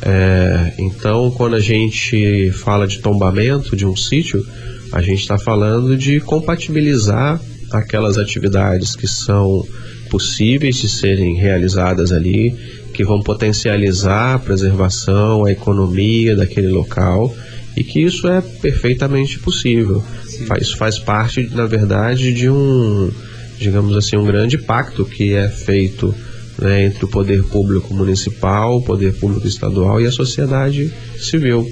É, então, quando a gente fala de tombamento de um sítio, a gente está falando de compatibilizar aquelas atividades que são possíveis de serem realizadas ali, que vão potencializar a preservação, a economia daquele local e que isso é perfeitamente possível. Isso faz parte, na verdade, de um digamos assim, um grande pacto que é feito né, entre o poder público municipal, o poder público estadual e a sociedade civil,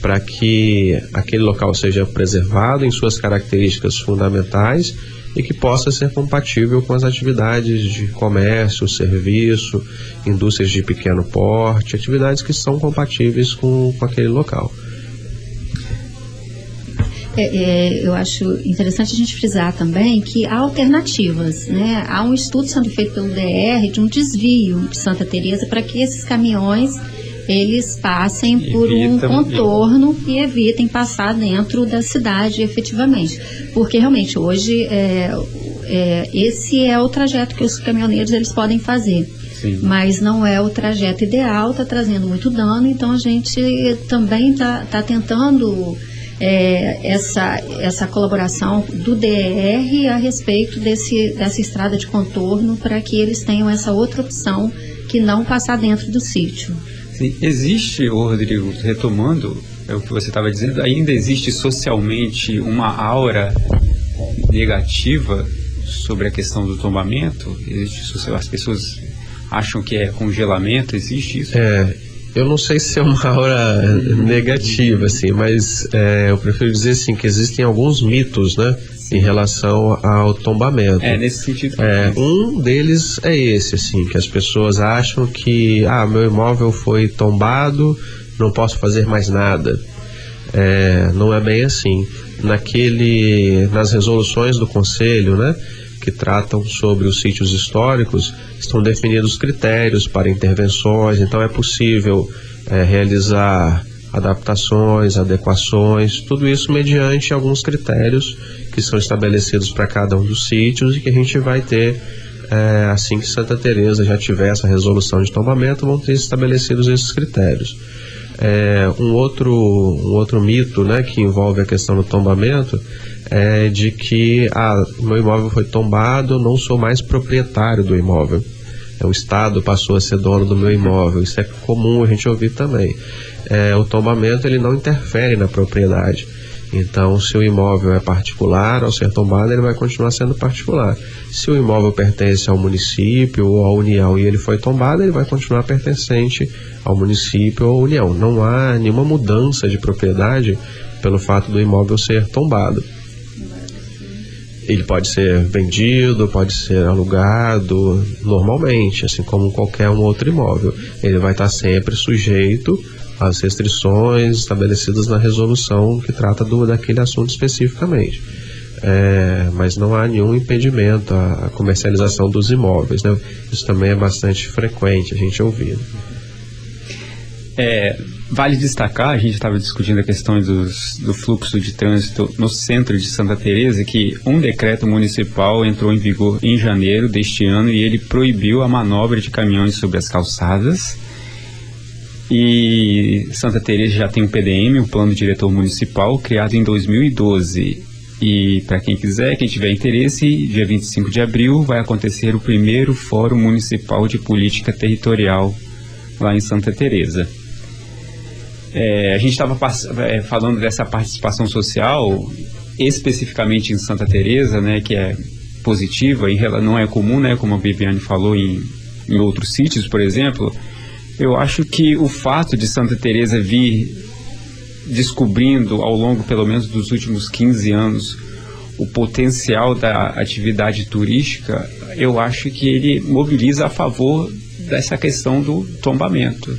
para que aquele local seja preservado em suas características fundamentais e que possa ser compatível com as atividades de comércio, serviço, indústrias de pequeno porte, atividades que são compatíveis com, com aquele local. É, é, eu acho interessante a gente frisar também que há alternativas, né? Há um estudo sendo feito pelo DR de um desvio de Santa Teresa para que esses caminhões eles passem por um contorno e evitem passar dentro da cidade efetivamente. Porque realmente hoje é, é, esse é o trajeto que os caminhoneiros eles podem fazer. Sim. Mas não é o trajeto ideal, está trazendo muito dano, então a gente também está tá tentando é, essa, essa colaboração do DR a respeito desse, dessa estrada de contorno para que eles tenham essa outra opção que não passar dentro do sítio. Sim, existe, ô Rodrigo, retomando é o que você estava dizendo, ainda existe socialmente uma aura negativa sobre a questão do tombamento? Existe, as pessoas acham que é congelamento, existe isso? É, eu não sei se é uma aura negativa, assim, mas é, eu prefiro dizer assim que existem alguns mitos, né? Em relação ao tombamento. É, nesse sentido. É, um deles é esse, assim, que as pessoas acham que, ah, meu imóvel foi tombado, não posso fazer mais nada. É, não é bem assim. naquele, nas resoluções do Conselho, né, que tratam sobre os sítios históricos, estão definidos critérios para intervenções, então é possível é, realizar adaptações, adequações, tudo isso mediante alguns critérios que são estabelecidos para cada um dos sítios e que a gente vai ter é, assim que Santa Teresa já tiver essa resolução de tombamento, vão ter estabelecidos esses critérios. É, um outro um outro mito, né, que envolve a questão do tombamento é de que ah, meu imóvel foi tombado, não sou mais proprietário do imóvel. É, o Estado passou a ser dono do meu imóvel. Isso é comum a gente ouvir também. É, o tombamento ele não interfere na propriedade. Então, se o imóvel é particular, ao ser tombado, ele vai continuar sendo particular. Se o imóvel pertence ao município ou à União e ele foi tombado, ele vai continuar pertencente ao município ou à União. Não há nenhuma mudança de propriedade pelo fato do imóvel ser tombado. Ele pode ser vendido, pode ser alugado normalmente, assim como qualquer um outro imóvel. Ele vai estar sempre sujeito as restrições estabelecidas na resolução que trata do, daquele assunto especificamente. É, mas não há nenhum impedimento à, à, comercialização dos imóveis. Né? Isso também é bastante frequente a gente ouvir. É, vale destacar, a gente estava discutindo a questão dos, do fluxo de trânsito no centro de Santa Teresa, que um decreto municipal entrou em vigor em janeiro deste ano e ele proibiu a manobra de caminhões sobre as calçadas e Santa Teresa já tem um PDM, um Plano Diretor Municipal, criado em 2012. E para quem quiser, quem tiver interesse, dia 25 de abril vai acontecer o primeiro Fórum Municipal de Política Territorial lá em Santa Teresa. É, a gente estava é, falando dessa participação social, especificamente em Santa Teresa, né, que é positiva, e não é comum, né, como a Viviane falou em, em outros sítios, por exemplo eu acho que o fato de Santa Teresa vir descobrindo ao longo pelo menos dos últimos 15 anos o potencial da atividade turística, eu acho que ele mobiliza a favor dessa questão do tombamento.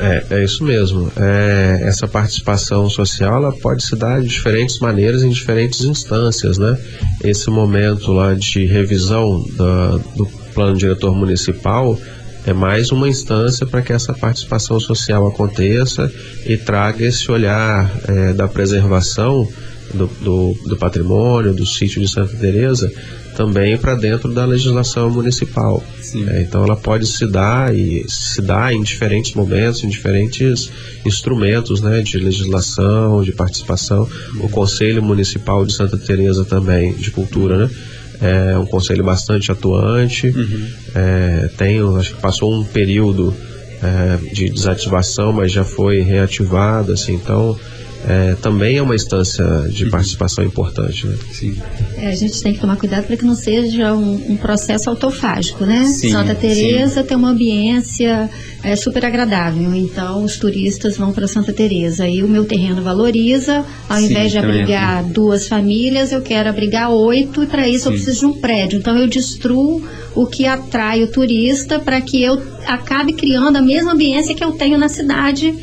É, é isso mesmo. É, essa participação social ela pode se dar de diferentes maneiras em diferentes instâncias, né? Esse momento lá de revisão da, do plano diretor municipal é mais uma instância para que essa participação social aconteça e traga esse olhar é, da preservação do, do, do, patrimônio, do sítio de Santa Teresa, também para dentro da legislação municipal. É, então ela pode se dar e se dar em diferentes momentos, em diferentes instrumentos né, de legislação, de participação. O Conselho Municipal de Santa Teresa também, de Cultura, né? é um conselho bastante atuante. Uhum. É, tem, acho que passou um período é, de desativação, mas já foi reativado, assim, então é, também é uma instância de uhum. participação importante. Né? Sim. É, a gente tem que tomar cuidado para que não seja um, um processo autofágico, né? Sim, Santa Teresa tem uma ambiência é, super agradável, então os turistas vão para Santa Teresa e o meu terreno valoriza, ao sim, invés de abrigar é. duas famílias, eu quero abrigar oito e para isso sim. eu preciso de um prédio. Então eu destruo o que atrai o turista para que eu acabe criando a mesma ambiência que eu tenho na cidade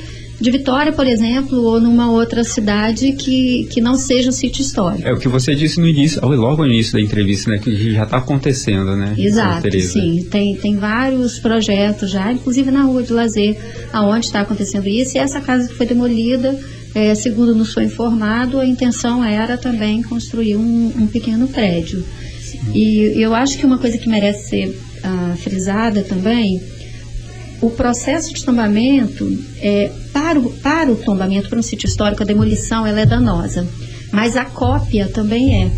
de Vitória, por exemplo, ou numa outra cidade que, que não seja um sítio histórico. É o que você disse no início, logo no início da entrevista, né, que já está acontecendo, né? Exato, sim. Tem, tem vários projetos já, inclusive na Rua de Lazer, aonde está acontecendo isso. E essa casa que foi demolida, é, segundo nos foi informado, a intenção era também construir um, um pequeno prédio. E eu acho que uma coisa que merece ser ah, frisada também o processo de tombamento, é, para, o, para o tombamento, para um sítio histórico, a demolição ela é danosa. Mas a cópia também é.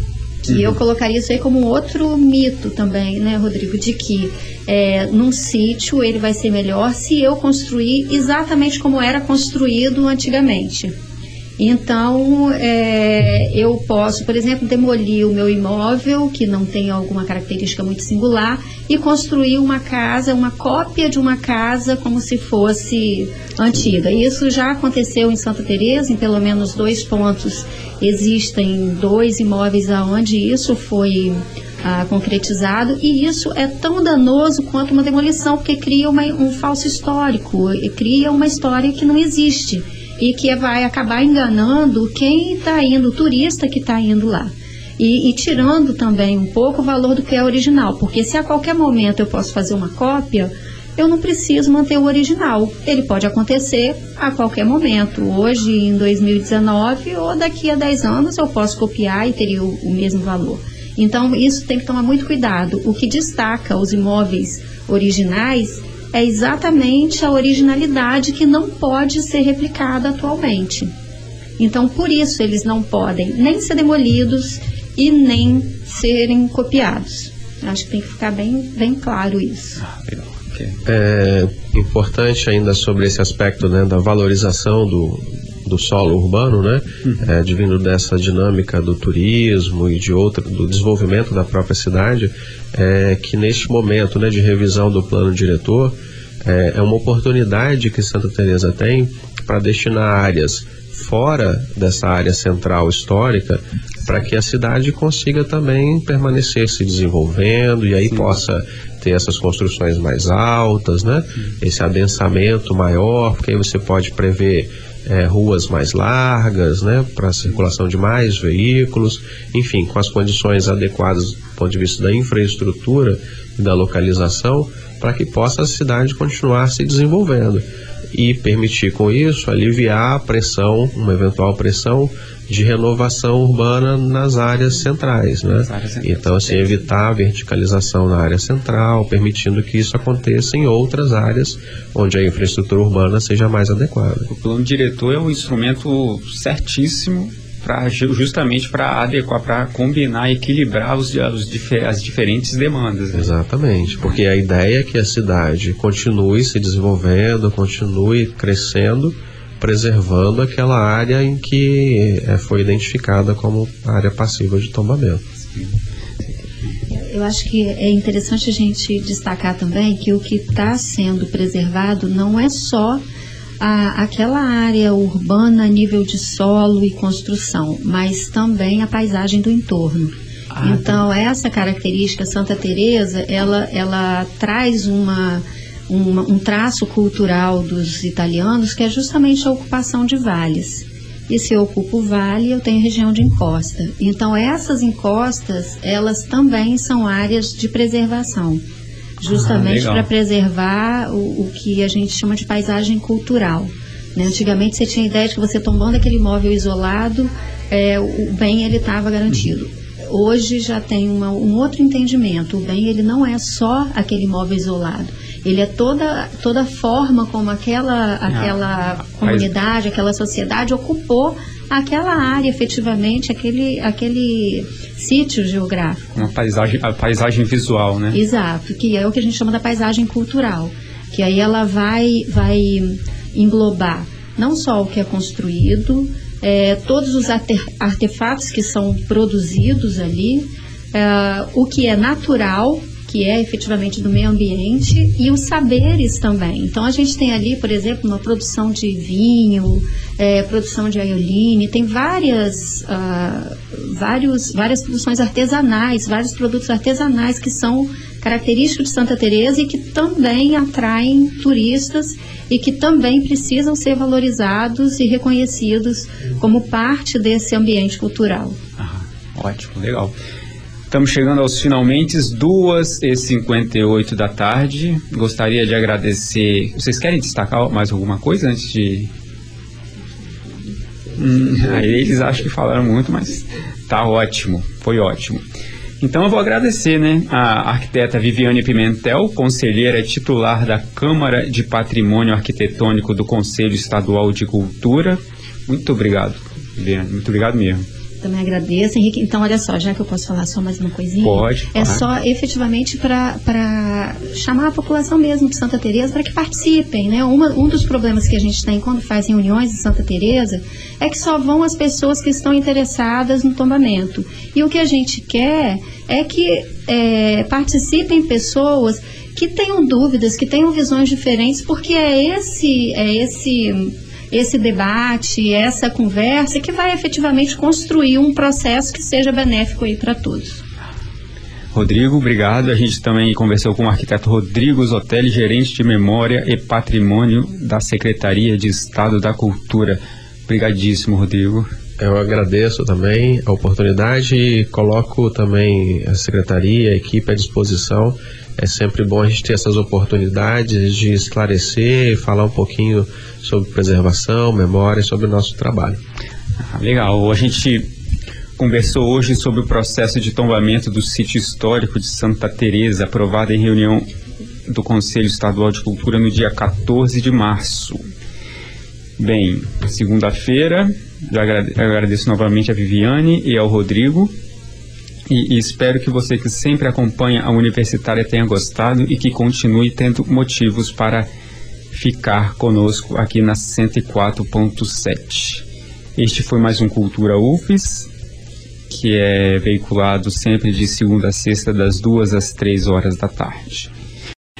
E uhum. eu colocaria isso aí como outro mito também, né, Rodrigo, de que é, num sítio ele vai ser melhor se eu construir exatamente como era construído antigamente. Então, é, eu posso, por exemplo, demolir o meu imóvel, que não tem alguma característica muito singular, e construir uma casa, uma cópia de uma casa, como se fosse antiga. Isso já aconteceu em Santa Teresa, em pelo menos dois pontos. Existem dois imóveis aonde isso foi ah, concretizado e isso é tão danoso quanto uma demolição porque cria uma, um falso histórico, cria uma história que não existe. E que vai acabar enganando quem está indo, o turista que está indo lá. E, e, tirando também um pouco o valor do que é original, porque se a qualquer momento eu posso fazer uma cópia, eu não preciso manter o original. Ele pode acontecer a qualquer momento. Hoje, em 2019, ou daqui a 10 anos, eu posso copiar e teria o, o mesmo valor. Então, isso tem que tomar muito cuidado. O que destaca os imóveis originais é exatamente a originalidade que não pode ser replicada atualmente. Então, por isso, eles não podem nem ser demolidos e nem serem copiados. Acho que tem que ficar bem, bem claro isso. Ah, é importante ainda sobre esse aspecto né, da valorização do, do solo urbano, né, uhum. é, advindo dessa dinâmica do turismo e de outra, do desenvolvimento da própria cidade, é que neste momento né, de revisão do plano diretor, é, é uma oportunidade que Santa Teresa tem para destinar áreas fora dessa área central histórica para que a cidade consiga também permanecer se desenvolvendo e aí Sim. possa ter essas construções mais altas, né? Esse adensamento maior, porque aí você pode prever é, ruas mais largas, né? Para circulação de mais veículos, enfim, com as condições adequadas do ponto de vista da infraestrutura e da localização, para que possa a cidade continuar se desenvolvendo e permitir com isso aliviar a pressão, uma eventual pressão de renovação urbana nas áreas centrais, né? Áreas centrais. Então, assim, evitar a verticalização na área central, permitindo que isso aconteça em outras áreas onde a infraestrutura urbana seja mais adequada. O plano diretor é um instrumento certíssimo pra, justamente para adequar, para combinar, equilibrar os, os, as diferentes demandas. Né? Exatamente, porque a ideia é que a cidade continue se desenvolvendo, continue crescendo, preservando aquela área em que é, foi identificada como área passiva de tombamento. Eu acho que é interessante a gente destacar também que o que está sendo preservado não é só a, aquela área urbana a nível de solo e construção, mas também a paisagem do entorno. Ah, então tá. essa característica Santa Teresa, ela, ela traz uma, uma, um traço cultural dos italianos que é justamente a ocupação de vales. E se eu ocupo o vale, eu tenho região de encosta. Então essas encostas, elas também são áreas de preservação justamente ah, para preservar o, o, que a gente chama de paisagem cultural. Né? Antigamente você tinha a ideia de que você tombando aquele imóvel isolado, é, o bem ele estava garantido. Hoje já tem uma, um outro entendimento. O bem ele não é só aquele imóvel isolado. Ele é toda toda a forma como aquela aquela ah, comunidade, aquela sociedade ocupou aquela área efetivamente, aquele, aquele sítio geográfico. Uma paisagem, a paisagem visual, né? Exato, que é o que a gente chama da paisagem cultural, que aí ela vai, vai englobar não só o que é construído, é, todos os artefatos que são produzidos ali, é, o que é natural, que é efetivamente do meio ambiente, e os saberes também. Então a gente tem ali, por exemplo, uma produção de vinho, é, produção de aioline, tem várias, uh, vários, várias produções artesanais, vários produtos artesanais que são característicos de Santa Teresa e que também atraem turistas e que também precisam ser valorizados e reconhecidos como parte desse ambiente cultural. Ah, ótimo, legal. Estamos chegando aos finalmente, 2h58 da tarde. Gostaria de agradecer. Vocês querem destacar mais alguma coisa antes de. Hum, aí eles acham que falaram muito, mas tá ótimo, foi ótimo. Então eu vou agradecer, né, a arquiteta Viviane Pimentel, conselheira titular da Câmara de Patrimônio Arquitetônico do Conselho Estadual de Cultura. Muito obrigado, Viviane, muito obrigado mesmo também agradeço, Henrique. Então, olha só, já que eu posso falar só mais uma coisinha. Pode. É só efetivamente para chamar a população mesmo de Santa Teresa para que participem, né? Uma, um dos problemas que a gente tem quando faz reuniões em Santa Teresa é que só vão as pessoas que estão interessadas no tombamento. E o que a gente quer é que é, participem pessoas que tenham dúvidas, que tenham visões diferentes, porque é esse, é esse esse debate, essa conversa que vai efetivamente construir um processo que seja benéfico aí para todos. Rodrigo, obrigado. A gente também conversou com o arquiteto Rodrigo Zotelli, gerente de Memória e Patrimônio da Secretaria de Estado da Cultura. Obrigadíssimo, Rodrigo. Eu agradeço também a oportunidade e coloco também a secretaria, a equipe à disposição. É sempre bom a gente ter essas oportunidades de esclarecer e falar um pouquinho sobre preservação, memória e sobre o nosso trabalho. Ah, legal. A gente conversou hoje sobre o processo de tombamento do sítio histórico de Santa Teresa, aprovado em reunião do Conselho Estadual de Cultura no dia 14 de março. Bem, segunda-feira, eu agradeço novamente a Viviane e ao Rodrigo. E, e, espero que você que sempre acompanha a universitária tenha gostado e que continue tendo motivos para ficar conosco aqui na 104.7. Este foi mais um Cultura UFES, que é veiculado sempre de segunda a sexta, das duas às três horas da tarde.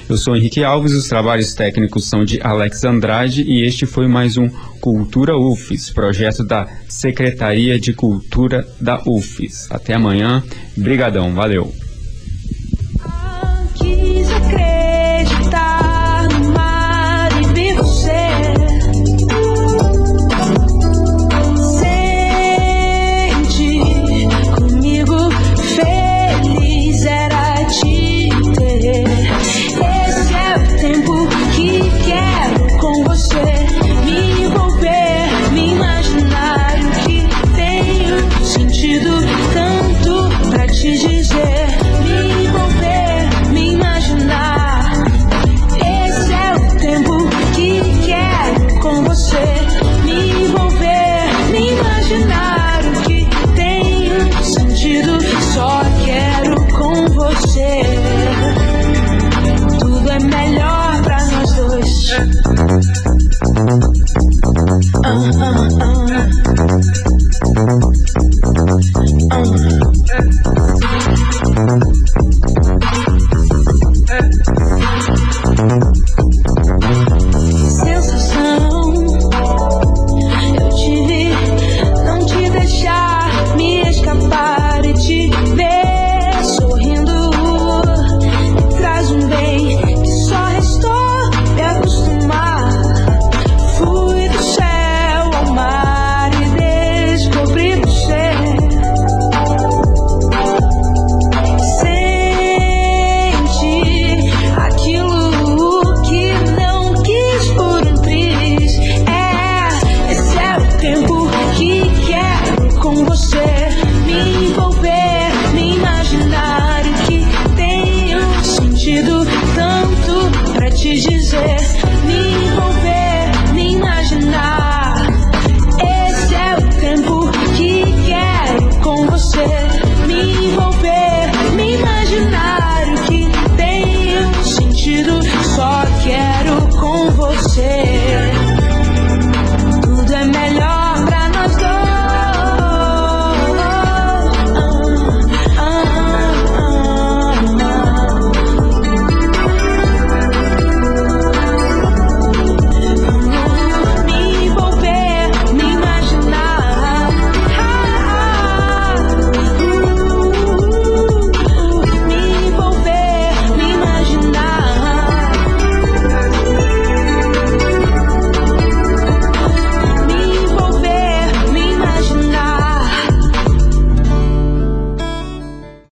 Eu sou Henrique Alves, os trabalhos técnicos são de Alex Andrade e este foi mais um Cultura UFES, projeto da Secretaria de Cultura da UFES. Até amanhã, brigadão, valeu!